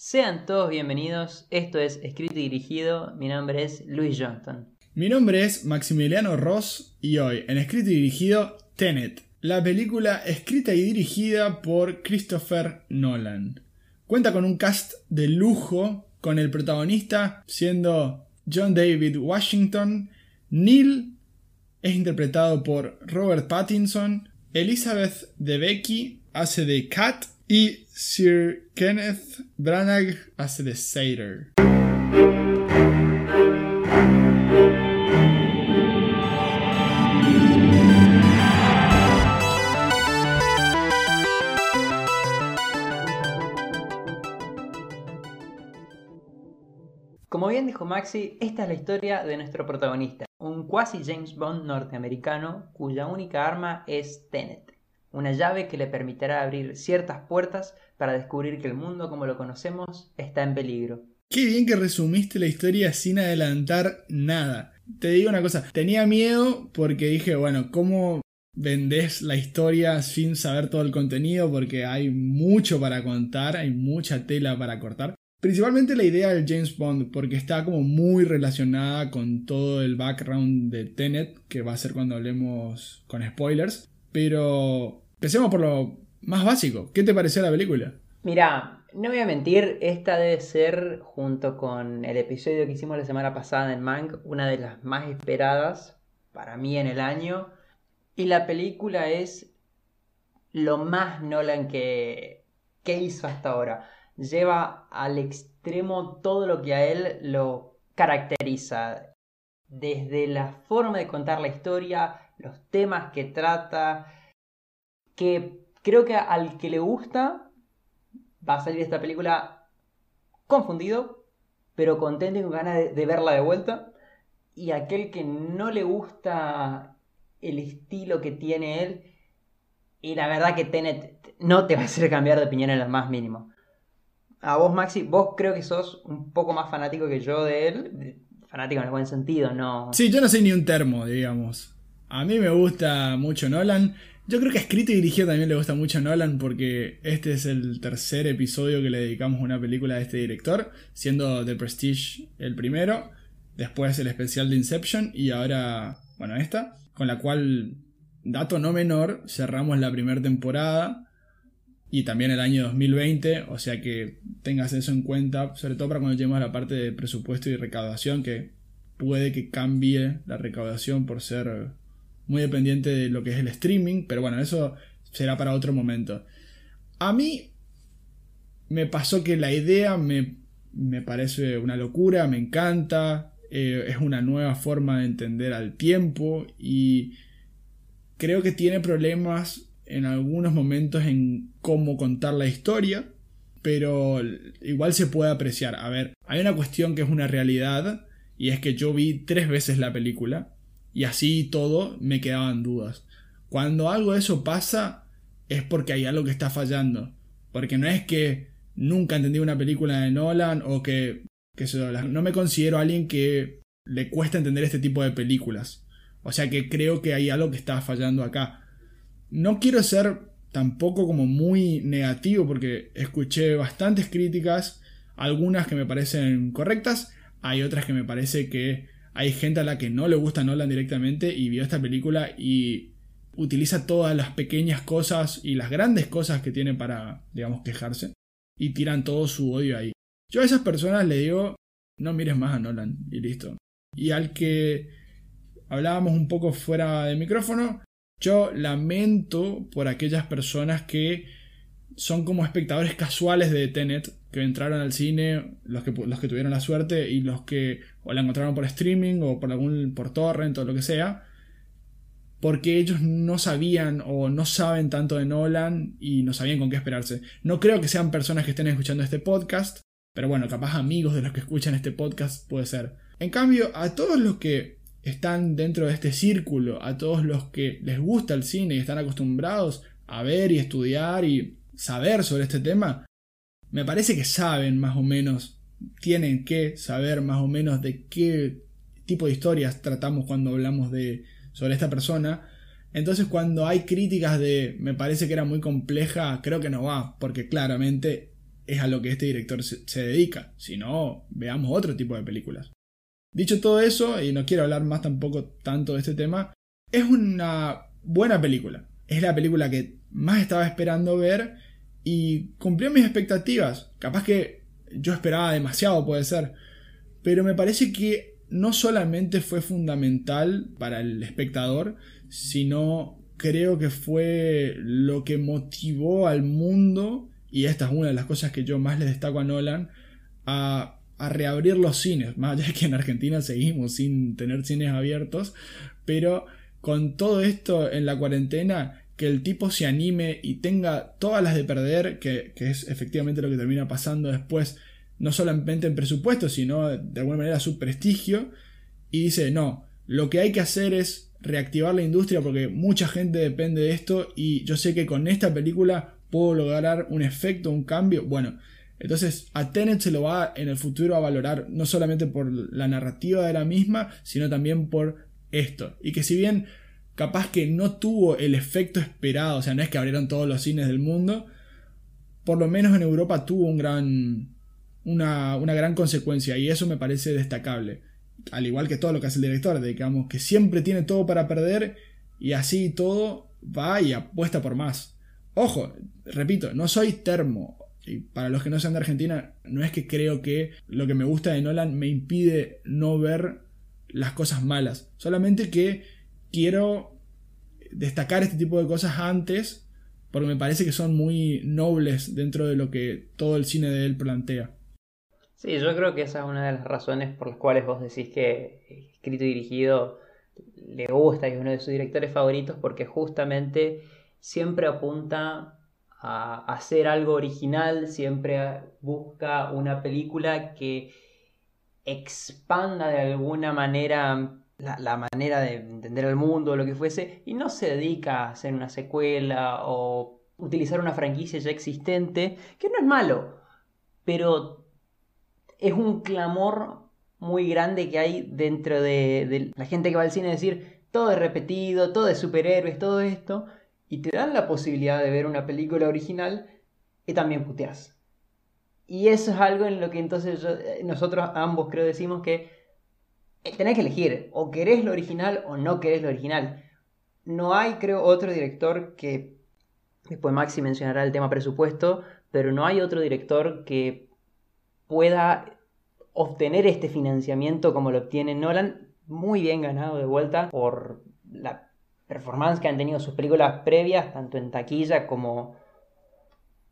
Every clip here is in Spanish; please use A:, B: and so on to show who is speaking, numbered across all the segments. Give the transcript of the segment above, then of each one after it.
A: Sean todos bienvenidos, esto es Escrito y Dirigido, mi nombre es Luis Johnston.
B: Mi nombre es Maximiliano Ross y hoy en Escrito y Dirigido Tenet, la película escrita y dirigida por Christopher Nolan. Cuenta con un cast de lujo, con el protagonista siendo John David Washington, Neil es interpretado por Robert Pattinson, Elizabeth Debicki hace de Kat y Sir Kenneth Branagh hace de Satyr.
A: Como bien dijo Maxi, esta es la historia de nuestro protagonista, un cuasi James Bond norteamericano cuya única arma es Tenet, una llave que le permitirá abrir ciertas puertas para descubrir que el mundo como lo conocemos está en peligro.
B: Qué bien que resumiste la historia sin adelantar nada. Te digo una cosa, tenía miedo porque dije, bueno, ¿cómo vendés la historia sin saber todo el contenido? Porque hay mucho para contar, hay mucha tela para cortar. Principalmente la idea del James Bond, porque está como muy relacionada con todo el background de Tenet, que va a ser cuando hablemos con spoilers. Pero empecemos por lo más básico. ¿Qué te pareció la película?
A: Mira, no voy a mentir, esta debe ser, junto con el episodio que hicimos la semana pasada en Mank, una de las más esperadas para mí en el año. Y la película es lo más Nolan que, que hizo hasta ahora lleva al extremo todo lo que a él lo caracteriza. Desde la forma de contar la historia, los temas que trata, que creo que al que le gusta va a salir esta película confundido, pero contento y con ganas de, verla de vuelta. Y aquel que no le gusta el estilo que tiene él, y la verdad que Tenet no te va a hacer cambiar de opinión en lo más mínimo a vos, Maxi, vos creo que sos un poco más fanático que yo de él. Fanático en el buen sentido, ¿no?
B: Sí, yo no soy ni un termo, digamos. A mí me gusta mucho Nolan. Yo creo que escrito y dirigido también le gusta mucho Nolan porque este es el tercer episodio que le dedicamos a una película de este director, siendo The Prestige el primero, después el especial de Inception y ahora, bueno, esta, con la cual, dato no menor, cerramos la primera temporada y también el año 2020, o sea que tengas eso en cuenta, sobre todo para cuando lleguemos a la parte de presupuesto y recaudación, que puede que cambie la recaudación por ser muy dependiente de lo que es el streaming, pero bueno, eso será para otro momento. A mí me pasó que la idea me, me parece una locura, me encanta, eh, es una nueva forma de entender al tiempo y creo que tiene problemas en algunos momentos en cómo contar la historia, pero igual se puede apreciar. A ver, hay una cuestión que es una realidad, y es que yo vi tres veces la película, y así todo me quedaban dudas. Cuando algo de eso pasa, es porque hay algo que está fallando. Porque no es que nunca entendí una película de Nolan o que, que no me considero alguien que le cuesta entender este tipo de películas. O sea que creo que hay algo que está fallando acá. No quiero ser tampoco como muy negativo porque escuché bastantes críticas, algunas que me parecen correctas, hay otras que me parece que hay gente a la que no le gusta Nolan directamente y vio esta película y utiliza todas las pequeñas cosas y las grandes cosas que tiene para, digamos, quejarse y tiran todo su odio ahí. Yo a esas personas le digo, no mires más a Nolan y listo. Y al que hablábamos un poco fuera de micrófono, yo lamento por aquellas personas que son como espectadores casuales de Tenet, que entraron al cine, los que, los que tuvieron la suerte y los que o la encontraron por streaming o por algún por torrent o lo que sea, porque ellos no sabían o no saben tanto de Nolan y no sabían con qué esperarse. No creo que sean personas que estén escuchando este podcast, pero bueno, capaz amigos de los que escuchan este podcast puede ser. En cambio, a todos los que están dentro de este círculo, a todos los que les gusta el cine y están acostumbrados a ver y estudiar y saber sobre este tema, me parece que saben más o menos, tienen que saber más o menos de qué tipo de historias tratamos cuando hablamos de sobre esta persona. Entonces cuando hay críticas de me parece que era muy compleja, creo que no va, porque claramente es a lo que este director se, dedica. Si no, veamos otro tipo de películas. Dicho todo eso, y no quiero hablar más tampoco tanto de este tema, es una buena película. Es la película que más estaba esperando ver y cumplió mis expectativas. Capaz que yo esperaba demasiado, puede ser. Pero me parece que no solamente fue fundamental para el espectador, sino creo que fue lo que motivó al mundo, y esta es una de las cosas que yo más le destaco a Nolan, a, reabrir los cines, más allá que en Argentina seguimos sin tener cines abiertos, pero con todo esto en la cuarentena, que el tipo se anime y tenga todas las de perder, que, es efectivamente lo que termina pasando después no solamente en presupuesto, sino de alguna manera su prestigio, y dice, no, lo que hay que hacer es reactivar la industria porque mucha gente depende de esto y yo sé que con esta película puedo lograr un efecto, un cambio. Bueno, entonces a Tenet se lo va en el futuro a valorar no solamente por la narrativa de la misma, sino también por esto. Y que si bien capaz que no tuvo el efecto esperado, o sea, no es que abrieron todos los cines del mundo, por lo menos en Europa tuvo un gran, una, gran consecuencia y eso me parece destacable. Al igual que todo lo que hace el director, digamos que siempre tiene todo para perder y así todo va y apuesta por más. Ojo, repito, no soy termo. Y para los que no sean de Argentina, no es que creo que lo que me gusta de Nolan me impide no ver las cosas malas. Solamente que quiero destacar este tipo de cosas antes porque me parece que son muy nobles dentro de lo que todo el cine de él plantea.
A: Sí, yo creo que esa es una de las razones por las cuales vos decís que escrito y dirigido le gusta y es uno de sus directores favoritos porque justamente siempre apunta a hacer algo original, siempre busca una película que expanda de alguna manera la, manera de entender el mundo o lo que fuese y no se dedica a hacer una secuela o utilizar una franquicia ya existente, que no es malo, pero es un clamor muy grande que hay dentro de, la gente que va al cine a decir todo es repetido, todo es superhéroes, todo esto, y te dan la posibilidad de ver una película original y también puteas. Y eso es algo en lo que entonces eh, nosotros ambos creo decimos que tenés que elegir, o querés lo original o no querés lo original. No hay, creo, otro director que, después Maxi mencionará el tema presupuesto, pero no hay otro director que pueda obtener este financiamiento como lo obtiene Nolan, muy bien ganado de vuelta por la performance que han tenido sus películas previas, tanto en taquilla como,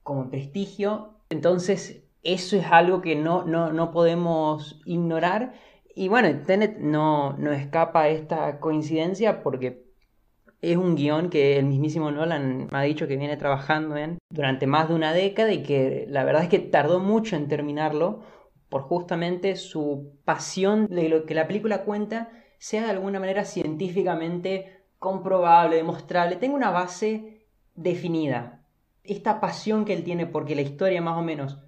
A: como en prestigio. Entonces, eso es algo que no, no, podemos ignorar. Y bueno, Tenet no, no escapa a esta coincidencia porque es un guion que el mismísimo Nolan ha dicho que viene trabajando en durante más de una década y que la verdad es que tardó mucho en terminarlo por justamente su pasión de lo que la película cuenta sea de alguna manera científicamente comprobable, demostrable, tenga una base definida. Esta pasión que él tiene porque la historia más o menos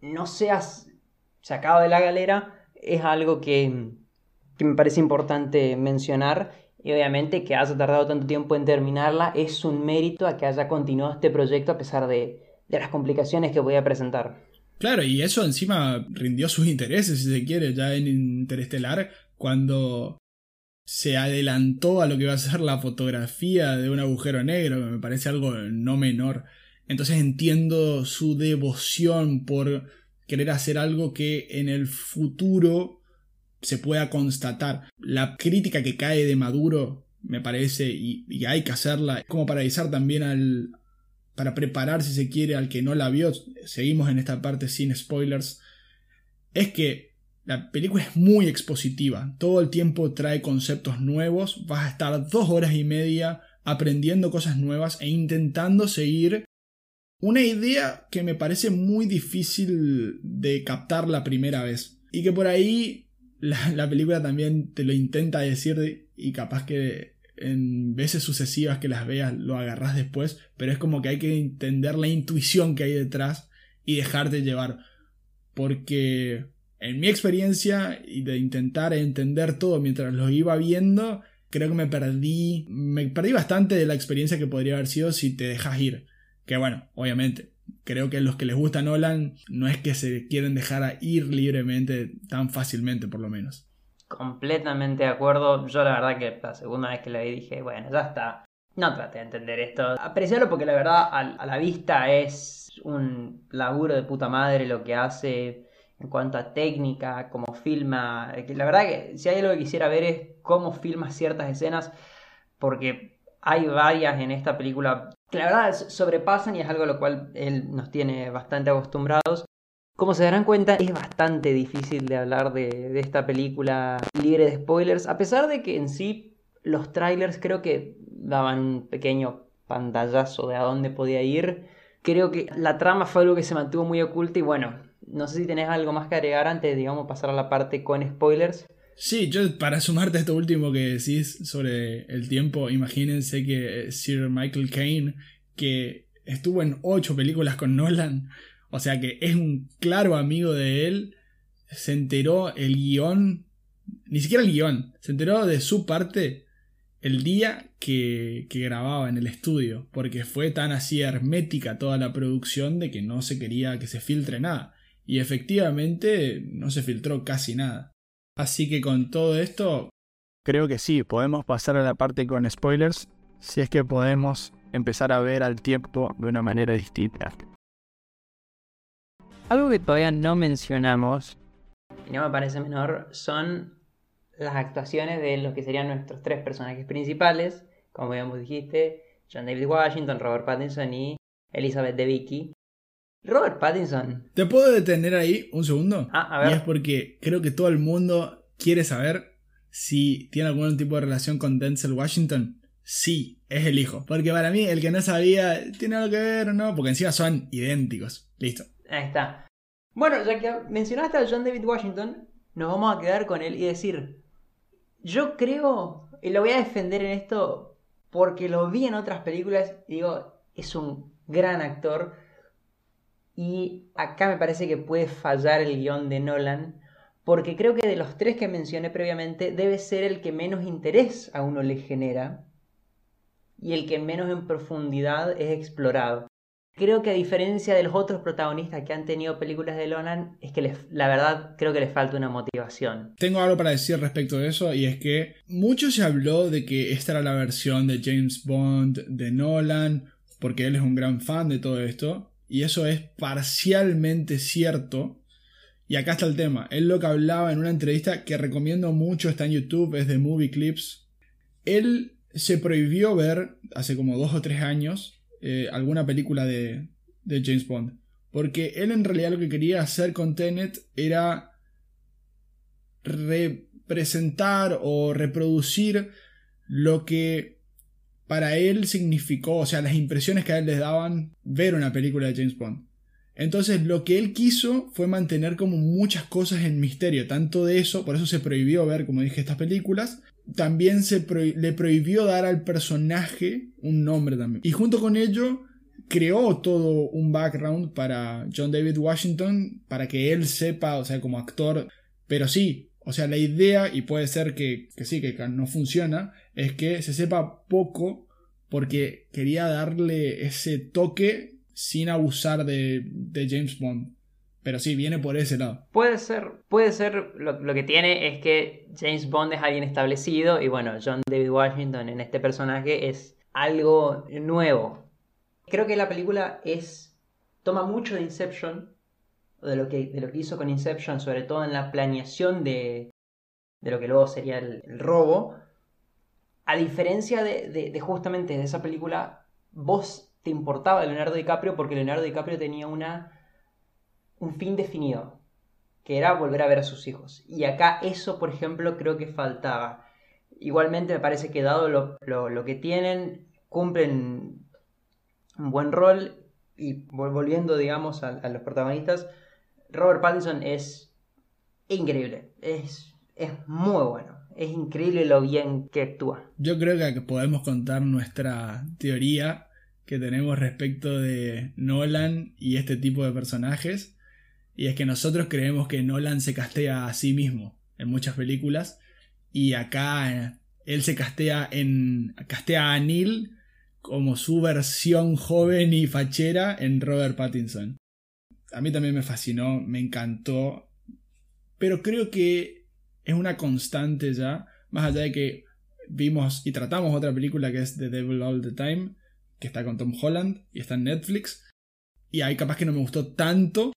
A: no sea sacada de la galera es algo que, que me parece importante mencionar y obviamente que haya tardado tanto tiempo en terminarla es un mérito a que haya continuado este proyecto a pesar de, las complicaciones que voy a presentar.
B: Claro, y eso encima rindió sus intereses, si se quiere, ya en Interestelar, cuando se adelantó a lo que va a ser la fotografía de un agujero negro, que me parece algo no menor. Entonces entiendo su devoción por querer hacer algo que en el futuro se pueda constatar. La crítica que cae de Maduro, me parece, y, hay que hacerla, como para avisar también al, para preparar si se quiere al que no la vio, seguimos en esta parte sin spoilers, es que la película es muy expositiva, todo el tiempo trae conceptos nuevos, vas a estar dos horas y media aprendiendo cosas nuevas e intentando seguir una idea que me parece muy difícil de captar la primera vez y que por ahí la, película también te lo intenta decir y capaz que en veces sucesivas que las veas lo agarras después, pero es como que hay que entender la intuición que hay detrás y dejarte llevar. Porque en mi experiencia y de intentar entender todo mientras lo iba viendo, creo que me perdí, me perdí bastante de la experiencia que podría haber sido si te dejas ir. Que bueno, obviamente, creo que los que les gusta Nolan no es que se quieren dejar ir libremente tan fácilmente, por lo menos.
A: Completamente de acuerdo. Yo la verdad que la segunda vez que la vi dije, bueno, ya está. No trate de entender esto. Apreciarlo porque la verdad a la vista es un laburo de puta madre lo que hace en cuanto a técnica, cómo filma. La verdad que si hay algo que quisiera ver es cómo filma ciertas escenas, porque hay varias en esta película que la verdad sobrepasan y es algo a lo cual él nos tiene bastante acostumbrados. Como se darán cuenta, es bastante difícil de hablar de, esta película libre de spoilers, a pesar de que en sí los trailers creo que daban un pequeño pantallazo de a dónde podía ir. Creo que la trama fue algo que se mantuvo muy oculta y bueno, no sé si tenés algo más que agregar antes de, digamos, pasar a la parte con spoilers.
B: Sí, yo para sumarte a esto último que decís sobre el tiempo, imagínense que Sir Michael Caine, que estuvo en ocho películas con Nolan, o sea que es un claro amigo de él, se enteró el guion, ni siquiera el guion, se enteró de su parte el día que, que, grababa en el estudio, porque fue tan así hermética toda la producción de que no se quería que se filtre nada. Y efectivamente no se filtró casi nada. Así que con todo esto...
C: Creo que sí, podemos pasar a la parte con spoilers si es que podemos empezar a ver al tiempo de una manera distinta.
A: Algo que todavía no mencionamos, y no me parece menor, son las actuaciones de los que serían nuestros tres personajes principales, como ya dijiste, John David Washington, Robert Pattinson y Elizabeth Debicki. Robert Pattinson.
B: ¿Te puedo detener ahí un segundo?
A: Ah, a ver.
B: Y es porque creo que todo el mundo quiere saber si tiene algún tipo de relación con Denzel Washington. Sí, es el hijo. Porque para mí, el que no sabía, tiene algo que ver o no, porque encima son idénticos. Listo.
A: Ahí está. Bueno, ya que mencionaste a John David Washington, nos vamos a quedar con él y decir, yo creo, y lo voy a defender en esto porque lo vi en otras películas, digo, es un gran actor y acá me parece que puede fallar el guion de Nolan, porque creo que de los tres que mencioné previamente, debe ser el que menos interés a uno le genera y el que menos en profundidad es explorado. Creo que a diferencia de los otros protagonistas que han tenido películas de Nolan, es que la verdad creo que les falta una motivación.
B: Tengo algo para decir respecto de eso y es que mucho se habló de que esta era la versión de James Bond de Nolan, porque él es un gran fan de todo esto, y eso es parcialmente cierto. Y acá está el tema. Él lo que hablaba en una entrevista que recomiendo mucho, está en YouTube, es de Movie Clips. Él se prohibió ver, hace como dos o tres años, eh, alguna película de, de James Bond. Porque él en realidad lo que quería hacer con Tenet era representar o reproducir lo que para él significó, o sea, las impresiones que a él les daban ver una película de James Bond. Entonces lo que él quiso fue mantener como muchas cosas en misterio, tanto de eso, por eso se prohibió ver, como dije, estas películas, también se le prohibió dar al personaje un nombre también. Y junto con ello creó todo un background para John David Washington, para que él sepa, o sea, como actor, pero sí, o sea, la idea, y puede ser que, que sí, que no funciona, es que se sepa poco porque quería darle ese toque sin abusar de, James Bond. Pero sí, viene por ese lado.
A: Puede ser, puede ser, lo, que tiene es que James Bond es alguien establecido y bueno, John David Washington en este personaje es algo nuevo. Creo que la película es, toma mucho de Inception, de lo que, de lo que hizo con Inception, sobre todo en la planeación de, de lo que luego sería el, robo. A diferencia de, justamente de esa película, vos te importaba Leonardo DiCaprio porque Leonardo DiCaprio tenía una, un fin definido, que era volver a ver a sus hijos. Y acá eso, por ejemplo, creo que faltaba. Igualmente me parece que dado lo, que tienen, cumplen un buen rol y volviendo, digamos, a los protagonistas, Robert Pattinson es increíble, es, es muy bueno. Es increíble lo bien que actúa.
B: Yo creo que podemos contar nuestra teoría que tenemos respecto de Nolan y este tipo de personajes. Y es que nosotros creemos que Nolan se castea a sí mismo en muchas películas. Y acá él se castea en. castea a Neil como su versión joven y fachera en Robert Pattinson. A mí también me fascinó, me encantó, pero creo que es una constante ya, más allá de que vimos y tratamos otra película que es The Devil All the Time, que está con Tom Holland y está en Netflix, y ahí capaz que no me gustó tanto,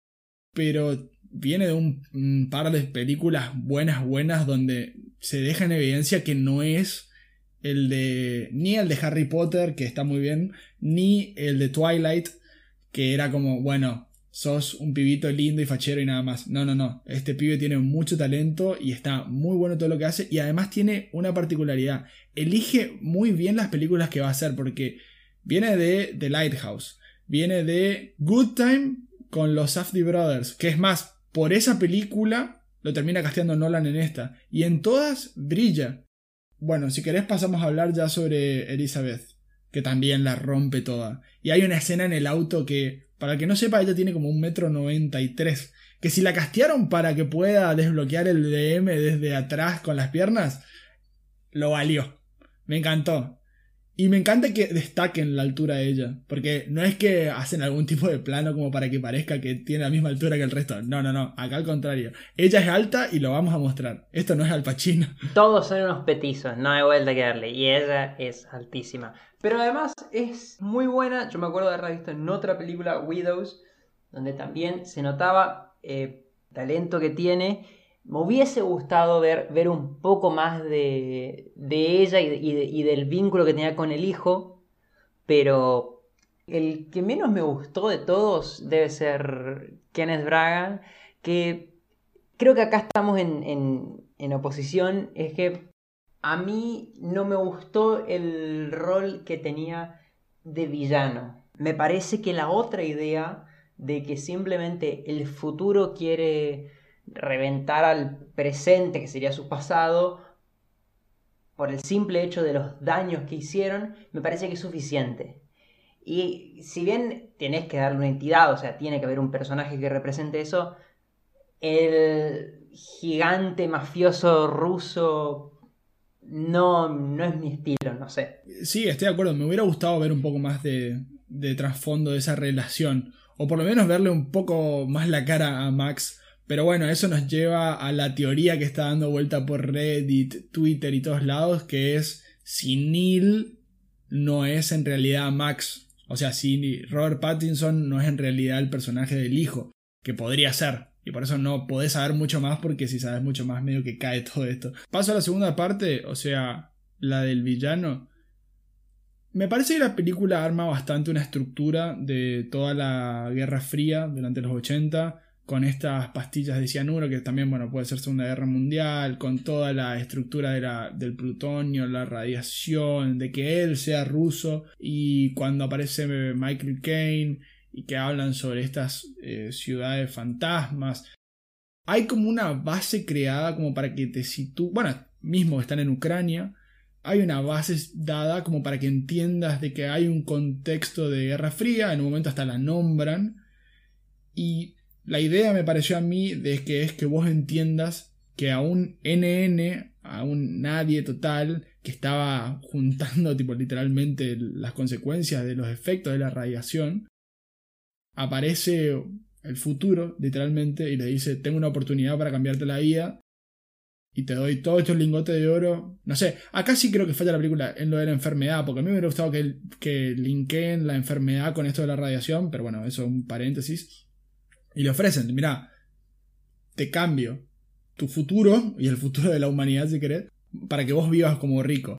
B: pero viene de un, par de películas buenas, buenas, donde se deja en evidencia que no es el de. ni el de Harry Potter, que está muy bien, ni el de Twilight, que era como, bueno, sos un pibito lindo y fachero y nada más. No, no, no. Este pibe tiene mucho talento y está muy bueno todo lo que hace. Y además tiene una particularidad. Elige muy bien las películas que va a hacer, porque viene de The Lighthouse, viene de Good Time con los Safdie Brothers, que es más, por esa película lo termina casteando Nolan en esta. Y en todas brilla. Bueno, si querés pasamos a hablar ya sobre Elizabeth, que también la rompe toda. Y hay una escena en el auto que, para el que no sepa, ella tiene como un metro noventa y tres. Que si la castearon para que pueda desbloquear el DM desde atrás con las piernas, lo valió. Me encantó. Y me encanta que destaquen la altura de ella, porque no es que hacen algún tipo de plano como para que parezca que tiene la misma altura que el resto. No, no, no, acá al contrario. Ella es alta y lo vamos a mostrar. Esto no es Al Pacino.
A: Todos son unos petizos, no hay vuelta que darle. Y ella es altísima. Pero además es muy buena. Yo me acuerdo de haberla visto en otra película, Widows, donde también se notaba eh, talento que tiene me hubiese gustado ver, ver un poco más de, de ella y, del vínculo que tenía con el hijo, pero el que menos me gustó de todos debe ser Kenneth Braga, que creo que acá estamos en, en oposición, es que a mí no me gustó el rol que tenía de villano. Me parece que la otra idea de que simplemente el futuro quiere reventar al presente, que sería su pasado, por el simple hecho de los daños que hicieron, me parece que es suficiente. Y si bien tenés que darle una entidad, o sea, tiene que haber un personaje que represente eso, el gigante mafioso ruso no, no es mi estilo, no sé.
B: Sí, estoy de acuerdo, me hubiera gustado ver un poco más de, de trasfondo de esa relación, o por lo menos verle un poco más la cara a Max pero bueno, eso nos lleva a la teoría que está dando vuelta por Reddit, Twitter y todos lados, que es si Neil no es en realidad Max. O sea, si Robert Pattinson no es en realidad el personaje del hijo, que podría ser. Y por eso no podés saber mucho más, porque si sabes mucho más, medio que cae todo esto. Paso a la segunda parte, o sea, la del villano. Me parece que la película arma bastante una estructura de toda la Guerra Fría durante los 80 con estas pastillas de cianuro, que también bueno, puede ser Segunda Guerra Mundial, con toda la estructura de la, del plutonio, la radiación, de que él sea ruso, y cuando aparece Michael Caine y que hablan sobre estas eh, ciudades fantasmas, hay como una base creada como para que te sitúes, bueno, mismo están en Ucrania, hay una base dada como para que entiendas de que hay un contexto de Guerra Fría, en un momento hasta la nombran, y la idea me pareció a mí de que es que vos entiendas que a un NN, a un nadie total, que estaba juntando tipo literalmente las consecuencias de los efectos de la radiación, aparece el futuro, literalmente, y le dice, tengo una oportunidad para cambiarte la vida, y te doy todos estos lingotes de oro. No sé, acá sí creo que falla la película en lo de la enfermedad, porque a mí me hubiera gustado que, que linkeen la enfermedad con esto de la radiación, pero bueno, eso es un paréntesis. Y le ofrecen, mira, te cambio tu futuro y el futuro de la humanidad, si querés, para que vos vivas como rico.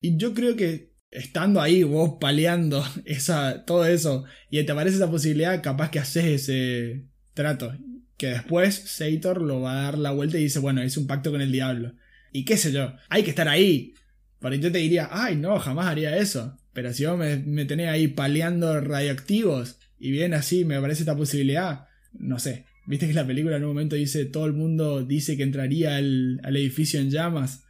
B: Y yo creo que estando ahí, vos paleando esa, todo eso, y te aparece esa posibilidad, capaz que haces ese trato. Que después Sator lo va a dar la vuelta y dice, bueno, hice un pacto con el diablo. Y qué sé yo, hay que estar ahí. Porque yo te diría, ay, no, jamás haría eso. Pero si vos me, me tenés ahí paleando radioactivos y bien así me aparece esta posibilidad, no sé, viste que la película en un momento dice, todo el mundo dice que entraría al, edificio en llamas.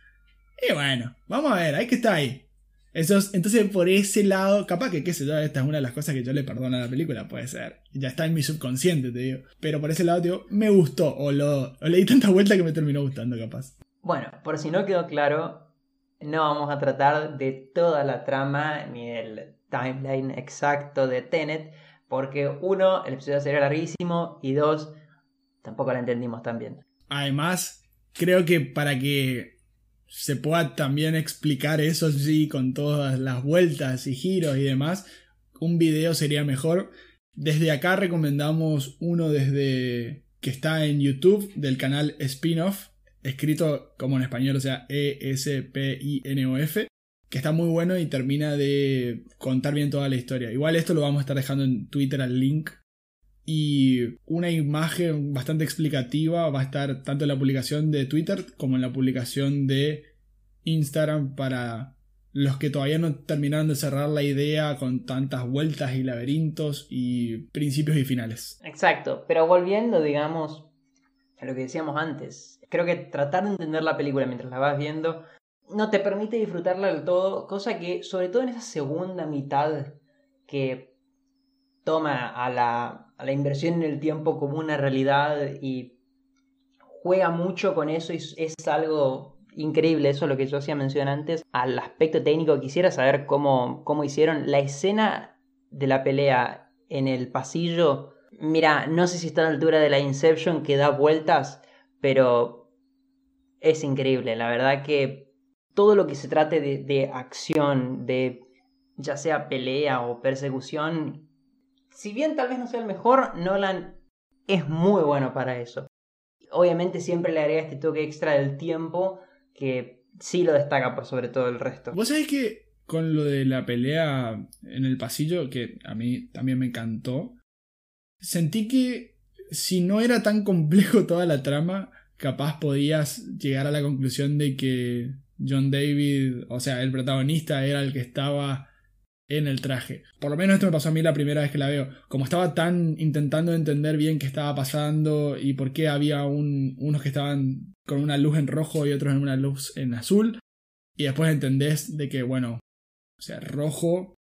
B: Y bueno, vamos a ver, hay que estar ahí. entonces por ese lado, capaz que qué sé yo, esta es una de las cosas que yo le perdono a la película, puede ser. Ya está en mi subconsciente, te digo. Pero por ese lado, te digo, me gustó, o, lo, o le di tanta vuelta que me terminó gustando, capaz.
A: Bueno, por si no quedó claro, no vamos a tratar de toda la trama ni del timeline exacto de Tenet, porque uno, el episodio sería larguísimo, y dos, tampoco la entendimos tan bien.
B: Además, creo que para que se pueda también explicar eso sí, con todas las vueltas y giros y demás, un video sería mejor. Desde acá recomendamos uno desde que está en YouTube del canal Spinoff, escrito como en español, o sea, E-S-P-I-N-O-F, que está muy bueno y termina de contar bien toda la historia. Igual esto lo vamos a estar dejando en Twitter al link. Y una imagen bastante explicativa va a estar tanto en la publicación de Twitter como en la publicación de Instagram para los que todavía no terminaron de cerrar la idea con tantas vueltas y laberintos y principios y finales.
A: Exacto, pero volviendo, digamos, a lo que decíamos antes, creo que tratar de entender la película mientras la vas viendo no te permite disfrutarla del todo, cosa que sobre todo en esa segunda mitad que toma a la, a la inversión en el tiempo como una realidad y juega mucho con eso y es algo increíble eso, lo que yo hacía mención antes, al aspecto técnico. Quisiera saber cómo, cómo hicieron la escena de la pelea en el pasillo. Mira, no sé si está a la altura de la Inception que da vueltas, pero es increíble. La verdad que todo lo que se trate de, de acción, de ya sea pelea o persecución, si bien tal vez no sea el mejor, Nolan es muy bueno para eso. Obviamente siempre le agrega este toque extra del tiempo que sí lo destaca por sobre todo el resto.
B: Vos sabés que con lo de la pelea en el pasillo, que a mí también me encantó, sentí que si no era tan complejo toda la trama, capaz podías llegar a la conclusión de que John David, o sea, el protagonista era el que estaba en el traje. Por lo menos esto me pasó a mí la primera vez que la veo. Como estaba tan intentando entender bien qué estaba pasando y por qué había un, unos que estaban con una luz en rojo y otros en una luz en azul. Y después entendés de que, bueno, o sea, rojo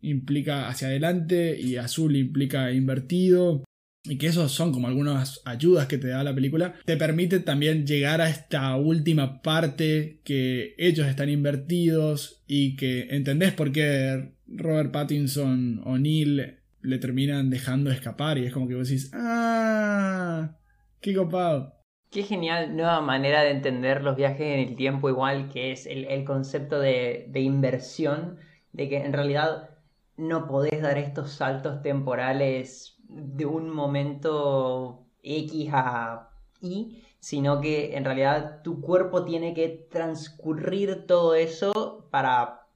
B: implica hacia adelante y azul implica invertido. Y que esos son como algunas ayudas que te da la película. Te permite también llegar a esta última parte que ellos están invertidos y que entendés por qué Robert Pattinson o Neil le terminan dejando escapar. Y es como que vos decís, ¡ah! ¡Qué copado!
A: Qué genial nueva manera de entender los viajes en el tiempo igual, que es el, concepto de, inversión, de que en realidad no podés dar estos saltos temporales de un momento X a Y, sino que en realidad tu cuerpo tiene que transcurrir todo eso para,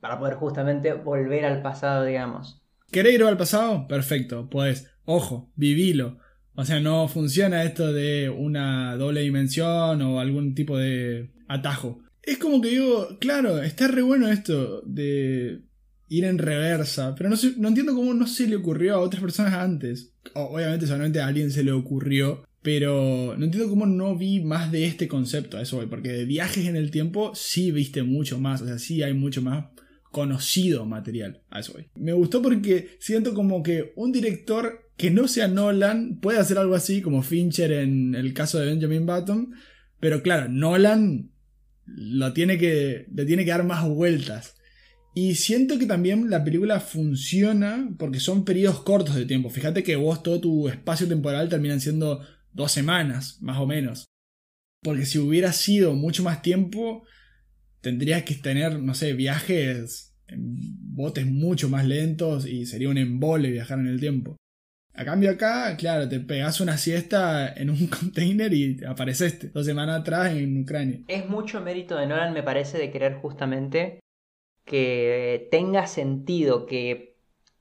A: para poder justamente volver al pasado, digamos.
B: ¿Querés ir al pasado? Perfecto, pues, ojo, vivilo. O sea, no funciona esto de una doble dimensión o algún tipo de atajo. Es como que digo, claro, está re bueno esto de ir en reversa, pero no, no entiendo cómo no se le ocurrió a otras personas antes. obviamente solamente a alguien se le ocurrió, pero no entiendo cómo no vi más de este concepto a eso hoy, porque de viajes en el tiempo sí viste mucho más, o sea, sí hay mucho más conocido material a eso hoy. Me gustó porque siento como que un director que no sea Nolan puede hacer algo así como Fincher en el caso de Benjamin Button, pero claro, Nolan lo tiene que, le tiene que dar más vueltas. Y siento que también la película funciona porque son periodos cortos de tiempo. Fíjate que vos todo tu espacio temporal terminan siendo dos semanas, más o menos. Porque si hubiera sido mucho más tiempo, tendrías que tener, no sé, viajes en botes mucho más lentos y sería un embole viajar en el tiempo. A cambio acá, claro, te pegas una siesta en un container y apareceste dos semanas atrás en Ucrania.
A: Es mucho mérito de Nolan, me parece, de querer justamente que tenga sentido, que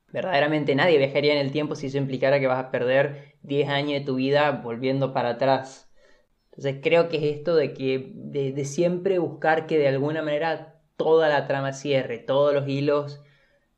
A: verdaderamente nadie viajaría en el tiempo si eso implicara que vas a perder 10 años de tu vida volviendo para atrás. Entonces creo que es esto de que de siempre buscar que de alguna manera toda la trama cierre, todos los hilos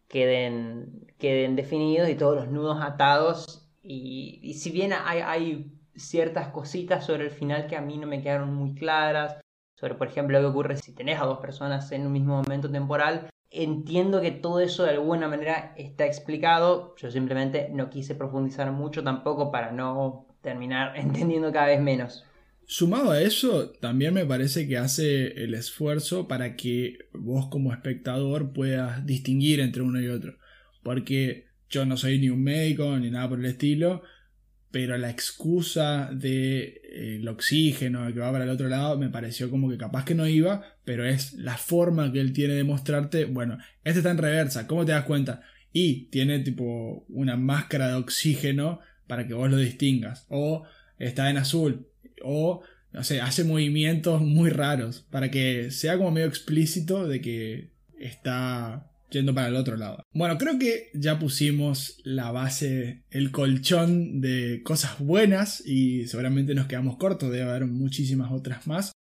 A: queden, queden definidos y todos los nudos atados. Y, si bien hay, hay, ciertas cositas sobre el final que a mí no me quedaron muy claras, sobre por ejemplo lo que ocurre si tenés a dos personas en un mismo momento temporal, entiendo que todo eso de alguna manera está explicado. Yo simplemente no quise profundizar mucho tampoco para no terminar entendiendo cada vez menos.
B: Sumado a eso, también me parece que hace el esfuerzo para que vos como espectador puedas distinguir entre uno y otro. Porque yo no soy ni un médico ni nada por el estilo, pero la excusa de eh, el oxígeno que va para el otro lado me pareció como que capaz que no iba, pero es la forma que él tiene de mostrarte, bueno, este está en reversa, ¿cómo te das cuenta? Y tiene tipo una máscara de oxígeno para que vos lo distingas, o está en azul, o no sé, hace movimientos muy raros para que sea como medio explícito de que está yendo para el otro lado. Bueno, creo que ya pusimos la base, el colchón de cosas buenas y seguramente nos quedamos cortos, debe haber muchísimas otras más.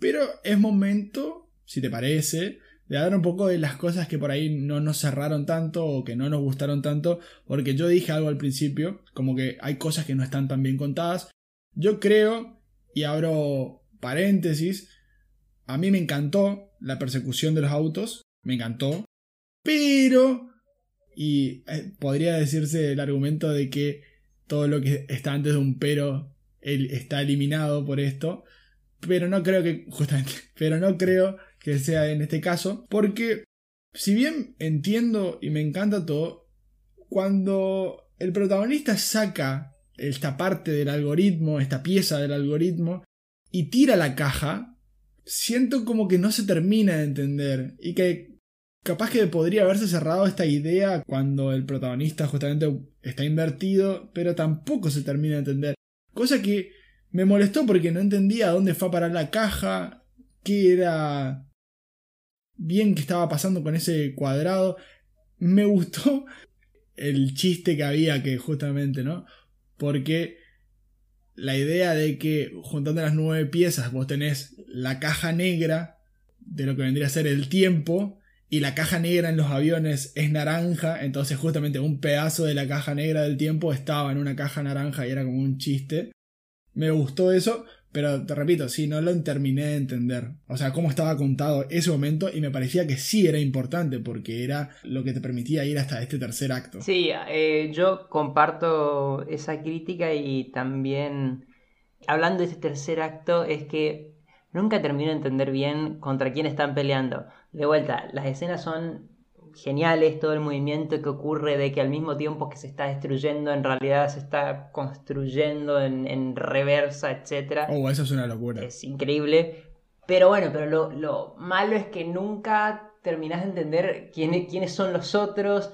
B: Pero es momento, si te parece, de hablar un poco de las cosas que por ahí no nos cerraron tanto o que no nos gustaron tanto, porque yo dije algo al principio, como que hay cosas que no están tan bien contadas. Yo creo, y abro paréntesis, a mí me encantó la persecución de los autos, me encantó, pero, y eh, podría decirse el argumento de que todo lo que está antes de un pero está eliminado por esto, pero no creo que, justamente, pero no creo que sea en este caso, porque si bien entiendo y me encanta todo, cuando el protagonista saca esta parte del algoritmo, esta pieza del algoritmo, y tira la caja, siento como que no se termina de entender y que capaz que podría haberse cerrado esta idea cuando el protagonista justamente está invertido, pero tampoco se termina de entender. Cosa que me molestó porque no entendía dónde fue a parar la caja, qué era bien que estaba pasando con ese cuadrado. Me gustó el chiste que había que justamente, ¿no? Porque la idea de que juntando las nueve piezas vos tenés la caja negra de lo que vendría a ser el tiempo y la caja negra en los aviones es naranja, entonces justamente un pedazo de la caja negra del tiempo estaba en una caja naranja y era como un chiste. Me gustó eso, pero te repito, sí, no lo terminé de entender. O sea, cómo estaba contado ese momento y me parecía que sí era importante porque era lo que te permitía ir hasta este tercer acto.
A: Sí, eh, yo comparto esa crítica y también hablando de este tercer acto es que nunca termino de entender bien contra quién están peleando. De vuelta, las escenas son geniales, todo el movimiento que ocurre de que al mismo tiempo que se está destruyendo, en realidad se está construyendo en, reversa, etc.
B: Oh, eso es una locura.
A: Es increíble. Pero bueno, pero lo, malo es que nunca terminas de entender quiénes son los otros,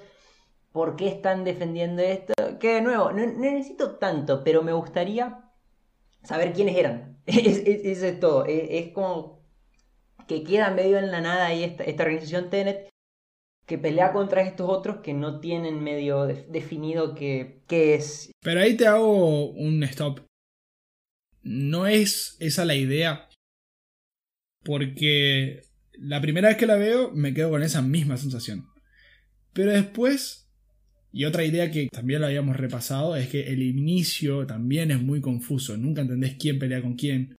A: por qué están defendiendo esto. Que de nuevo, no, necesito tanto, pero me gustaría saber quiénes eran. Eso es, todo. Es, como que queda medio en la nada ahí esta, esta organización Tenet que pelea contra estos otros que no tienen medio definido qué, es.
B: Pero ahí te hago un stop. No es esa la idea. Porque la primera vez que la veo me quedo con esa misma sensación. Pero después, y otra idea que también lo habíamos repasado, es que el inicio también es muy confuso. Nunca entendés quién pelea con quién.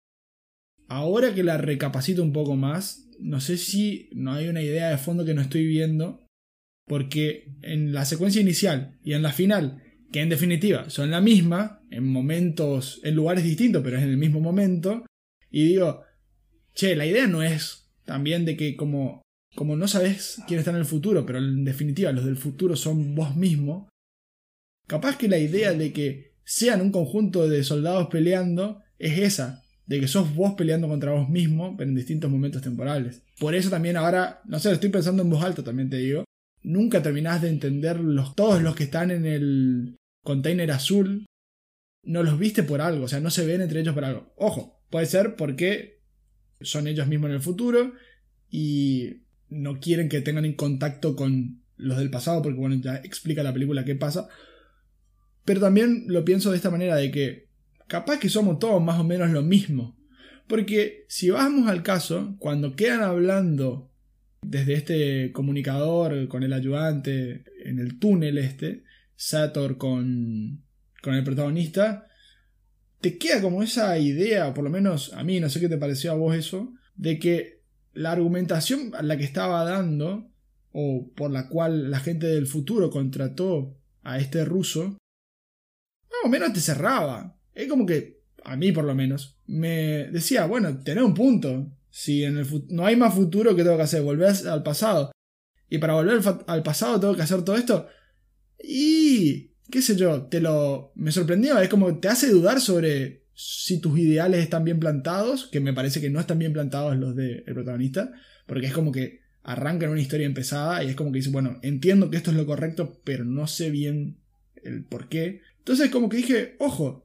B: Ahora que la recapacito un poco más, no sé si no hay una idea de fondo que no estoy viendo, porque en la secuencia inicial y en la final, que en definitiva son la misma, en momentos, en lugares distintos, pero es en el mismo momento, y digo, che, la idea no es también de que como, como no sabes quién está en el futuro, pero en definitiva los del futuro son vos mismo, capaz que la idea de que sean un conjunto de soldados peleando es esa, de que sos vos peleando contra vos mismo, pero en distintos momentos temporales. Por eso también ahora, no sé, estoy pensando en voz alta, también te digo. Nunca terminás de entender los, todos los que están en el container azul. No los viste por algo, o sea, no se ven entre ellos por algo. Ojo, puede ser porque son ellos mismos en el futuro y no quieren que tengan en contacto con los del pasado, porque bueno, ya explica la película qué pasa. Pero también lo pienso de esta manera, de que capaz que somos todos más o menos lo mismo. Porque si vamos al caso, cuando quedan hablando desde este comunicador con el ayudante en el túnel este, Sator con, con el protagonista, te queda como esa idea, por lo menos a mí, no sé qué te pareció a vos eso, de que la argumentación a la que estaba dando, o por la cual la gente del futuro contrató a este ruso, más o menos te cerraba. Es como que a mí por lo menos, me decía, bueno, tener un punto. Si en el no hay más futuro, ¿qué tengo que hacer? Volver al pasado. Y para volver al pasado tengo que hacer todo esto. Y qué sé yo, te lo me sorprendió, es como te hace dudar sobre si tus ideales están bien plantados, que me parece que no están bien plantados los del protagonista, porque es como que arrancan una historia empezada y es como que dice, bueno, entiendo que esto es lo correcto, pero no sé bien el por qué. Entonces como que dije, ojo,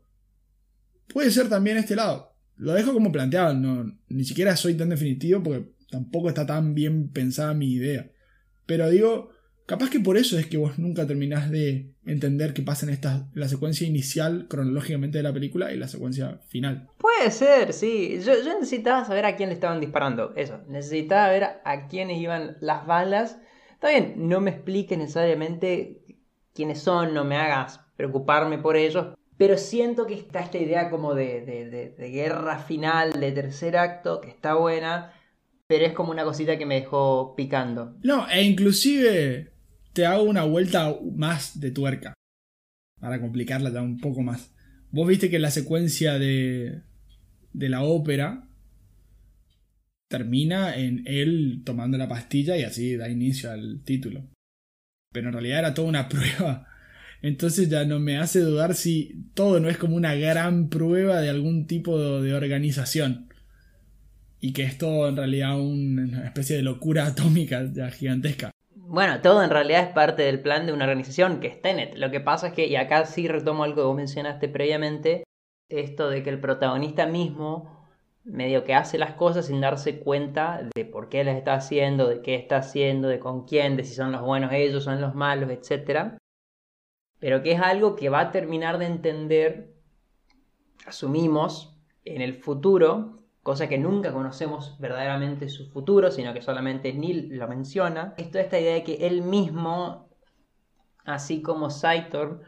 B: puede ser también este lado. Lo dejo como planteado, ni siquiera soy tan definitivo porque tampoco está tan bien pensada mi idea. Pero digo, Capaz que por eso es que vos nunca terminás de entender qué pasa en esta, la secuencia inicial cronológicamente de la película y la secuencia final.
A: Puede ser, sí. Yo, necesitaba saber a quién le estaban disparando. Eso, necesitaba ver a quiénes iban las balas. Está bien, no me expliques necesariamente quiénes son, no me hagas preocuparme por ellos. Pero siento que está esta idea como de, de guerra final, de tercer acto, que está buena pero es como una cosita que me dejó picando.
B: No, e inclusive te hago una vuelta más de tuerca. Para complicarla ya un poco más. Vos viste que la secuencia de, de la ópera termina en él tomando la pastilla y así da inicio al título. Pero en realidad era toda una prueba. Entonces ya no me hace dudar si todo no es como una gran prueba de algún tipo de organización. Y que es todo en realidad una especie de locura atómica ya gigantesca.
A: Bueno, todo en realidad es parte del plan de una organización que es Tenet. Lo que pasa es que, y acá sí retomo algo que vos mencionaste previamente, esto de que el protagonista mismo medio que hace las cosas sin darse cuenta de por qué las está haciendo, de qué está haciendo, de con quién, de si son los buenos ellos, son los malos, etc. Pero que es algo que va a terminar de entender, asumimos, en el futuro, cosa que nunca conocemos verdaderamente su futuro, sino que solamente Neil lo menciona. Esto esta idea de que él mismo, así como Saitor,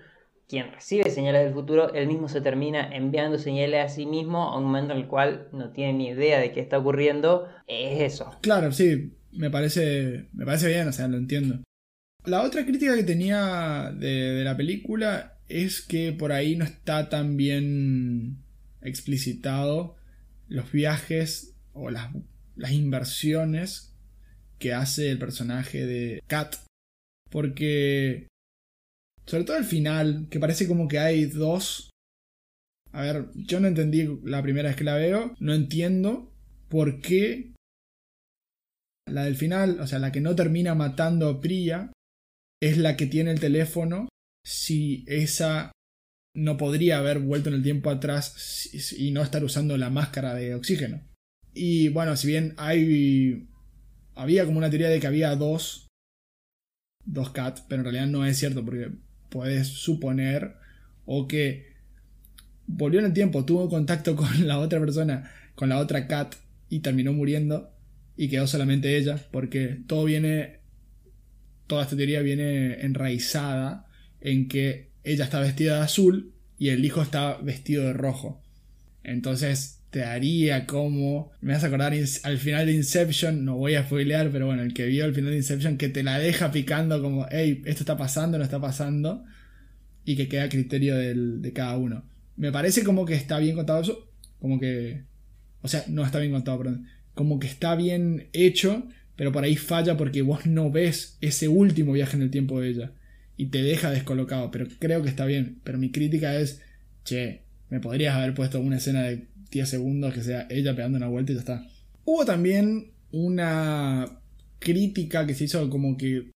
A: quien recibe señales del futuro, él mismo se termina enviando señales a sí mismo a un momento en el cual no tiene ni idea de qué está ocurriendo, es eso.
B: Claro, sí, me parece, me parece bien, o sea, lo entiendo. La otra crítica que tenía de, de la película es que por ahí no está tan bien explicitado los viajes o las, inversiones que hace el personaje de Kat. Porque, sobre todo al final, que parece como que hay dos. A ver, yo no entendí la primera vez que la veo, no entiendo por qué la del final, o sea, la que no termina matando a Priya, es la que tiene el teléfono si esa no podría haber vuelto en el tiempo atrás y no estar usando la máscara de oxígeno. Y bueno, si bien hay. Había como una teoría de que había dos. Dos Cat, pero en realidad no es cierto porque puedes suponer o que volvió en el tiempo, tuvo contacto con la otra persona, con la otra Cat y terminó muriendo y quedó solamente ella porque todo viene. Toda esta teoría viene enraizada en que ella está vestida de azul y el hijo está vestido de rojo. Entonces te haría como. Me vas a acordar al final de Inception, no voy a spoilear, pero bueno, el que vio el final de Inception, que te la deja picando como, hey, esto está pasando, no está pasando, y que queda a criterio de cada uno. Me parece como que está bien contado eso, como que. O sea, no está bien contado, perdón. Como que está bien hecho, pero por ahí falla porque vos no ves ese último viaje en el tiempo de ella y te deja descolocado, pero creo que está bien. Pero mi crítica es, che, me podrías haber puesto una escena de 10 segundos que sea ella pegando una vuelta y ya está. Hubo también una crítica que se hizo como que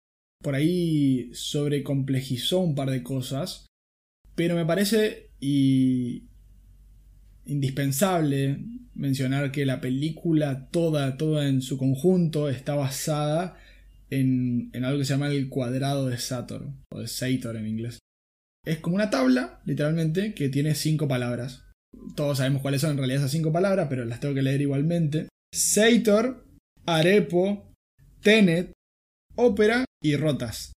B: por ahí sobrecomplejizó un par de cosas, pero me parece y indispensable mencionar que la película toda, toda en su conjunto está basada en, algo que se llama el cuadrado de Sator, o de Sator en inglés. Es como una tabla, literalmente, que tiene cinco palabras. Todos sabemos cuáles son en realidad esas cinco palabras, pero las tengo que leer igualmente. Sator, Arepo, Tenet, Ópera y Rotas.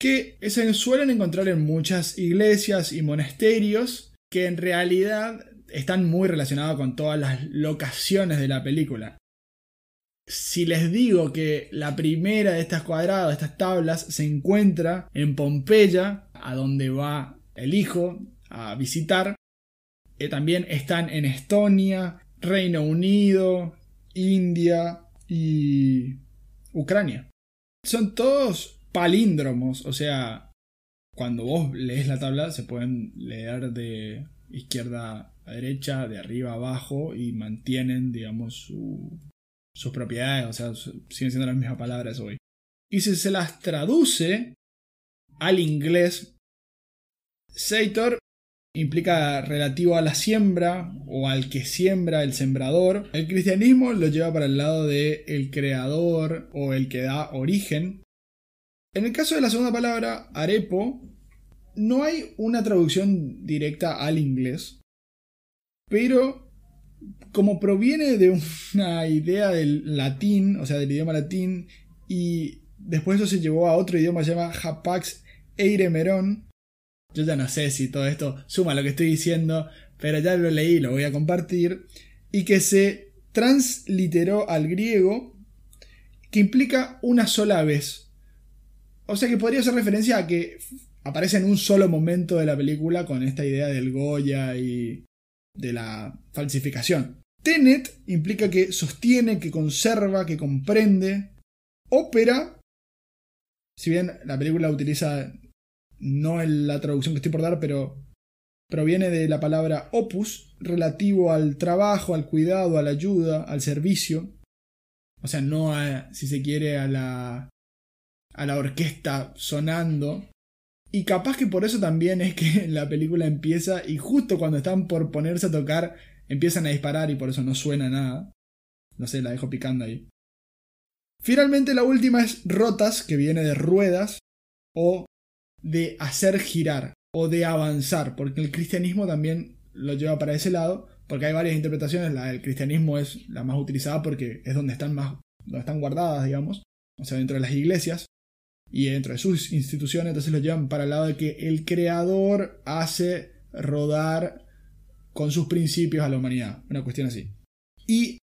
B: Que se suelen encontrar en muchas iglesias y monasterios que en realidad están muy relacionados con todas las locaciones de la película si les digo que la primera de estas cuadradas, de estas tablas, se encuentra en Pompeya, a donde va el hijo a visitar, eh, también están en Estonia, Reino Unido, India y Ucrania. Son todos palíndromos, o sea, cuando vos lees la tabla se pueden leer de izquierda a derecha, de arriba a abajo y mantienen, digamos, su, sus propiedades, o sea, siguen siendo las mismas palabras hoy. Y si se las traduce al inglés, Seitor implica relativo a la siembra o al que siembra el sembrador. El cristianismo lo lleva para el lado de el creador o el que da origen. En el caso de la segunda palabra, arepo, no hay una traducción directa al inglés, pero como proviene de una idea del latín, o sea, del idioma latín, y después eso se llevó a otro idioma se llama Hapax Eiremeron, yo ya no sé si todo esto suma lo que estoy diciendo, pero ya lo leí, lo voy a compartir, y que se transliteró al griego, que implica una sola vez. O sea que podría hacer referencia a que aparece en un solo momento de la película con esta idea del Goya y de la falsificación. Tenet implica que sostiene, que conserva, que comprende. Ópera, si bien la película utiliza no en la traducción que estoy por dar, pero proviene de la palabra opus, relativo al trabajo, al cuidado, a la ayuda, al servicio. O sea, no a, si se quiere, a la, a la orquesta sonando, y capaz que por eso también es que la película empieza y justo cuando están por ponerse a tocar empiezan a disparar y por eso no suena nada. No sé, la dejo picando ahí. Finalmente la última es rotas, que viene de ruedas o de hacer girar o de avanzar, porque el cristianismo también lo lleva para ese lado, porque hay varias interpretaciones, la del cristianismo es la más utilizada porque es donde están más donde están guardadas, digamos, o sea, dentro de las iglesias, y dentro de sus instituciones, entonces lo llevan para el lado de que el creador hace rodar con sus principios a la humanidad, una cuestión así. Y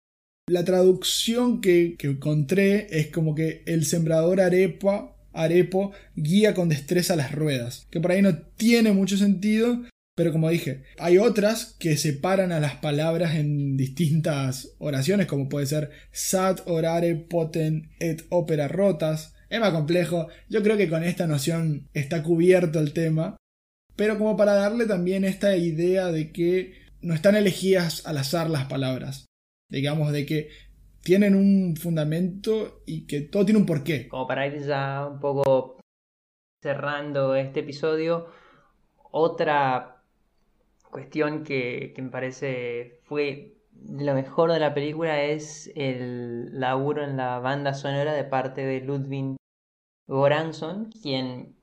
B: la traducción que, encontré es como que el sembrador arepa, arepo guía con destreza las ruedas, que por ahí no tiene mucho sentido, pero como dije, hay otras que separan a las palabras en distintas oraciones, como puede ser sat orare poten et opera rotas, es más complejo. Yo creo que con esta noción está cubierto el tema. Pero como para darle también esta idea de que no están elegidas al azar las palabras. Digamos, de que tienen un fundamento y que todo tiene un porqué.
A: Como para ir ya un poco cerrando este episodio, otra cuestión que, me parece fue lo mejor de la película es el laburo en la banda sonora de parte de Ludwig Goranson, quien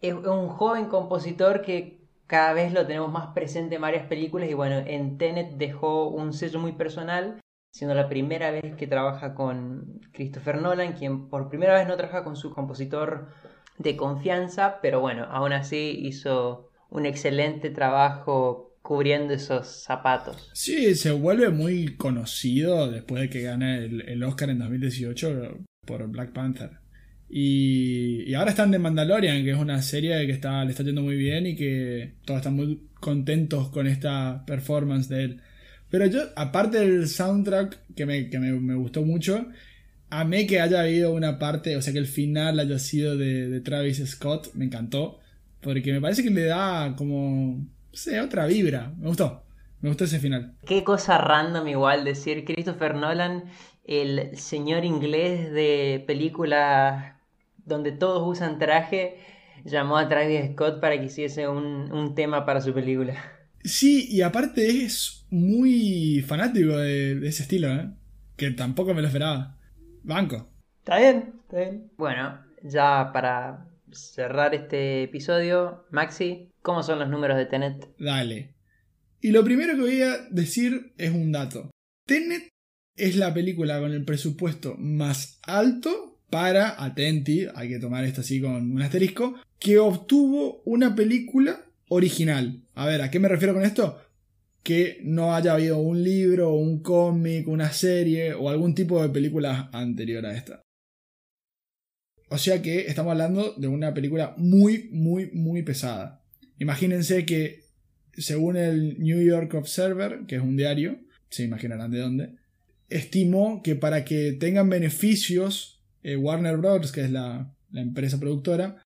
A: es un joven compositor que cada vez lo tenemos más presente en varias películas y bueno, en Tenet dejó un sello muy personal, siendo la primera vez que trabaja con Christopher Nolan, quien por primera vez no trabaja con su compositor de confianza, pero bueno, aún así hizo un excelente trabajo cubriendo esos zapatos.
B: Sí, se vuelve muy conocido después de que gana el, Oscar en 2018 por Black Panther. Y, ahora están de Mandalorian, que es una serie que está, le está yendo muy bien y que todos están muy contentos con esta performance de él. Pero yo, aparte del soundtrack, que me, que me, gustó mucho, amé que haya habido una parte, o sea, que el final haya sido de, de Travis Scott, me encantó, porque me parece que le da como sé, otra vibra. Me gustó. Me gustó ese final.
A: Qué cosa random igual decir Christopher Nolan, el señor inglés de películas donde todos usan traje, llamó a Travis Scott para que hiciese un, tema para su película.
B: Sí, y aparte es muy fanático de, ese estilo, ¿eh? Que tampoco me lo esperaba. Banco.
A: Está bien, está bien. Bueno, ya para cerrar este episodio, Maxi, ¿cómo son los números de Tenet?
B: Dale. Y lo primero que voy a decir es un dato. Tenet es la película con el presupuesto más alto para, atenti, hay que tomar esto así con un asterisco, que obtuvo una película original. A ver, ¿a qué me refiero con esto? Que no haya habido un libro, un cómic, una serie o algún tipo de película anterior a esta. O sea que estamos hablando de una película muy, muy, muy pesada. Imagínense que según el New York Observer, que es un diario, se imaginarán de dónde, estimó que para que tengan beneficios eh, Warner Bros., que es la, la empresa productora,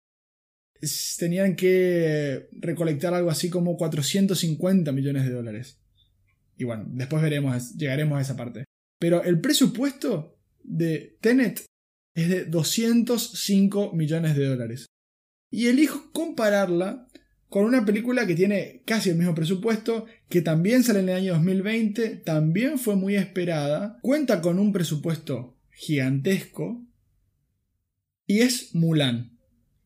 B: tenían que recolectar algo así como 450 millones de dólares. Y bueno, después veremos, llegaremos a esa parte. Pero el presupuesto de Tenet es de 205 millones de dólares. Y elijo compararla con una película que tiene casi el mismo presupuesto, que también sale en el año 2020, también fue muy esperada, cuenta con un presupuesto gigantesco, y es Mulan,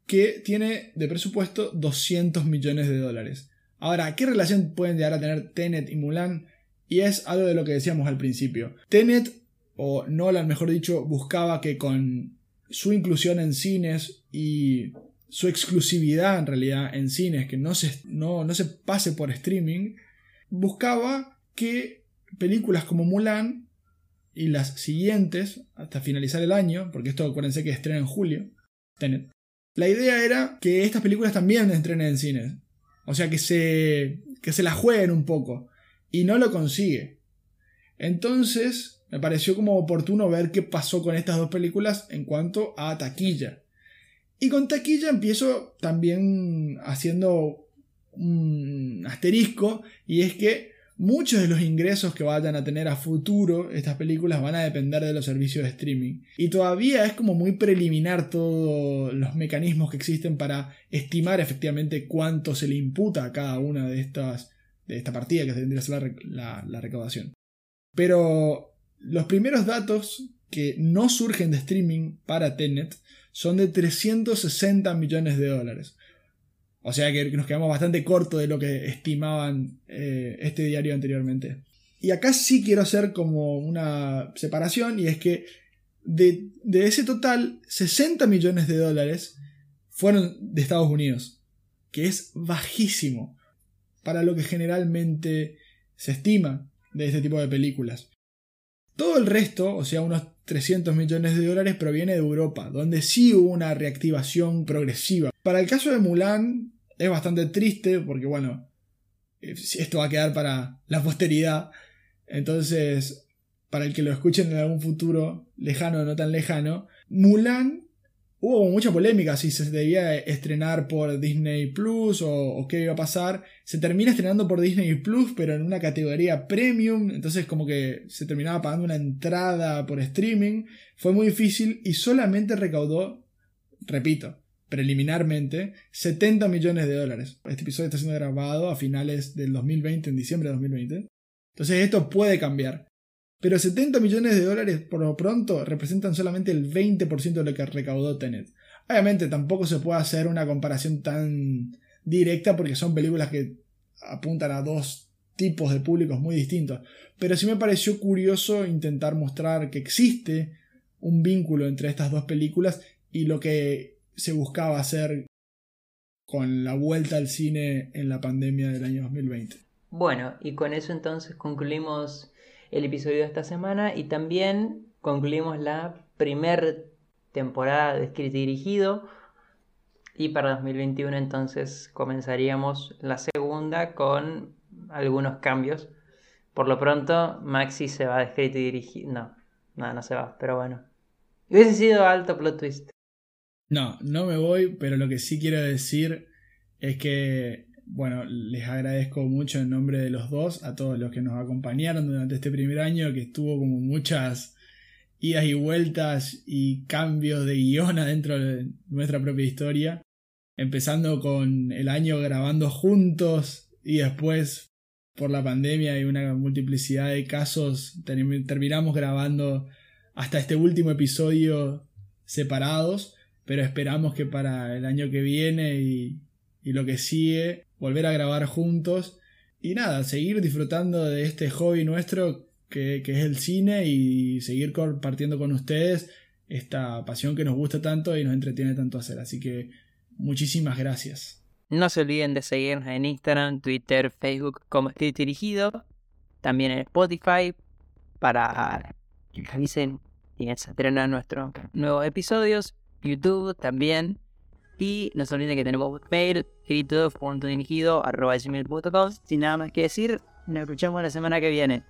B: que tiene de presupuesto 200 millones de dólares. Ahora, ¿qué relación pueden llegar a tener Tenet y Mulan? Y es algo de lo que decíamos al principio. Tenet, o Nolan mejor dicho, buscaba que con su inclusión en cines y su exclusividad en realidad en cines, que no se, no, no se pase por streaming, buscaba que películas como Mulan y las siguientes, hasta finalizar el año, porque esto acuérdense que estrena en julio, la idea era que estas películas también estrenen en cines. O sea, que se, que se la jueguen un poco. Y no lo consigue. Entonces, me pareció como oportuno ver qué pasó con estas dos películas en cuanto a taquilla. Y con taquilla empiezo también haciendo un asterisco y es que muchos de los ingresos que vayan a tener a futuro estas películas van a depender de los servicios de streaming. Y todavía es como muy preliminar todos los mecanismos que existen para estimar efectivamente cuánto se le imputa a cada una de estas de esta partida que tendría que ser la, la recaudación. Pero los primeros datos que no surgen de streaming para Tenet son de 360 millones de dólares. O sea que nos quedamos bastante corto de lo que estimaban eh, este diario anteriormente. Y acá sí quiero hacer como una separación y es que de, de ese total, 60 millones de dólares fueron de Estados Unidos, que es bajísimo para lo que generalmente se estima de este tipo de películas. Todo el resto, o sea, unos 300 millones de dólares proviene de Europa, donde sí hubo una reactivación progresiva. Para el caso de Mulan es bastante triste porque, bueno, eh, esto va a quedar para la posteridad. Entonces, para el que lo escuchen en algún futuro lejano o no tan lejano, Mulan hubo mucha polémica si se debía estrenar por Disney Plus o, qué iba a pasar. Se termina estrenando por Disney Plus, pero en una categoría premium. Entonces, como que se terminaba pagando una entrada por streaming. Fue muy difícil y solamente recaudó, repito, preliminarmente, 70 millones de dólares. Este episodio está siendo grabado a finales del 2020, en diciembre de 2020. Entonces, esto puede cambiar. Pero 70 millones de dólares por lo pronto representan solamente el 20% de lo que recaudó Tenet. Obviamente tampoco se puede hacer una comparación tan directa porque son películas que apuntan a dos tipos de públicos muy distintos. Pero sí me pareció curioso intentar mostrar que existe un vínculo entre estas dos películas y lo que se buscaba hacer con la vuelta al cine en la pandemia del año 2020.
A: Bueno, y con eso entonces concluimos el episodio de esta semana y también concluimos la primer temporada de escrito y dirigido y para 2021 entonces comenzaríamos la segunda con algunos cambios. Por lo pronto Maxi se va de escrito y dirigido. No, no, no se va, pero bueno. Hubiese sido alto plot twist.
B: No, no me voy, pero lo que sí quiero decir es que bueno, les agradezco mucho en nombre de los dos a todos los que nos acompañaron durante este primer año, que estuvo como muchas idas y vueltas y cambios de guion adentro de nuestra propia historia. Empezando con el año grabando juntos y después por la pandemia y una multiplicidad de casos terminamos grabando hasta este último episodio separados, pero esperamos que para el año que viene y, y lo que sigue volver a grabar juntos y nada, seguir disfrutando de este hobby nuestro que, es el cine y seguir compartiendo con ustedes esta pasión que nos gusta tanto y nos entretiene tanto hacer. Así que muchísimas gracias.
A: No se olviden de seguirnos en Instagram, Twitter, Facebook como Escrito Dirigido, también en Spotify para que avisen y se estrenan nuestros nuevos episodios, YouTube también Y no se olviden que tenemos mail escrito, punto dirigido, arroba gmail.com. Sin nada más que decir, nos escuchamos la semana que viene.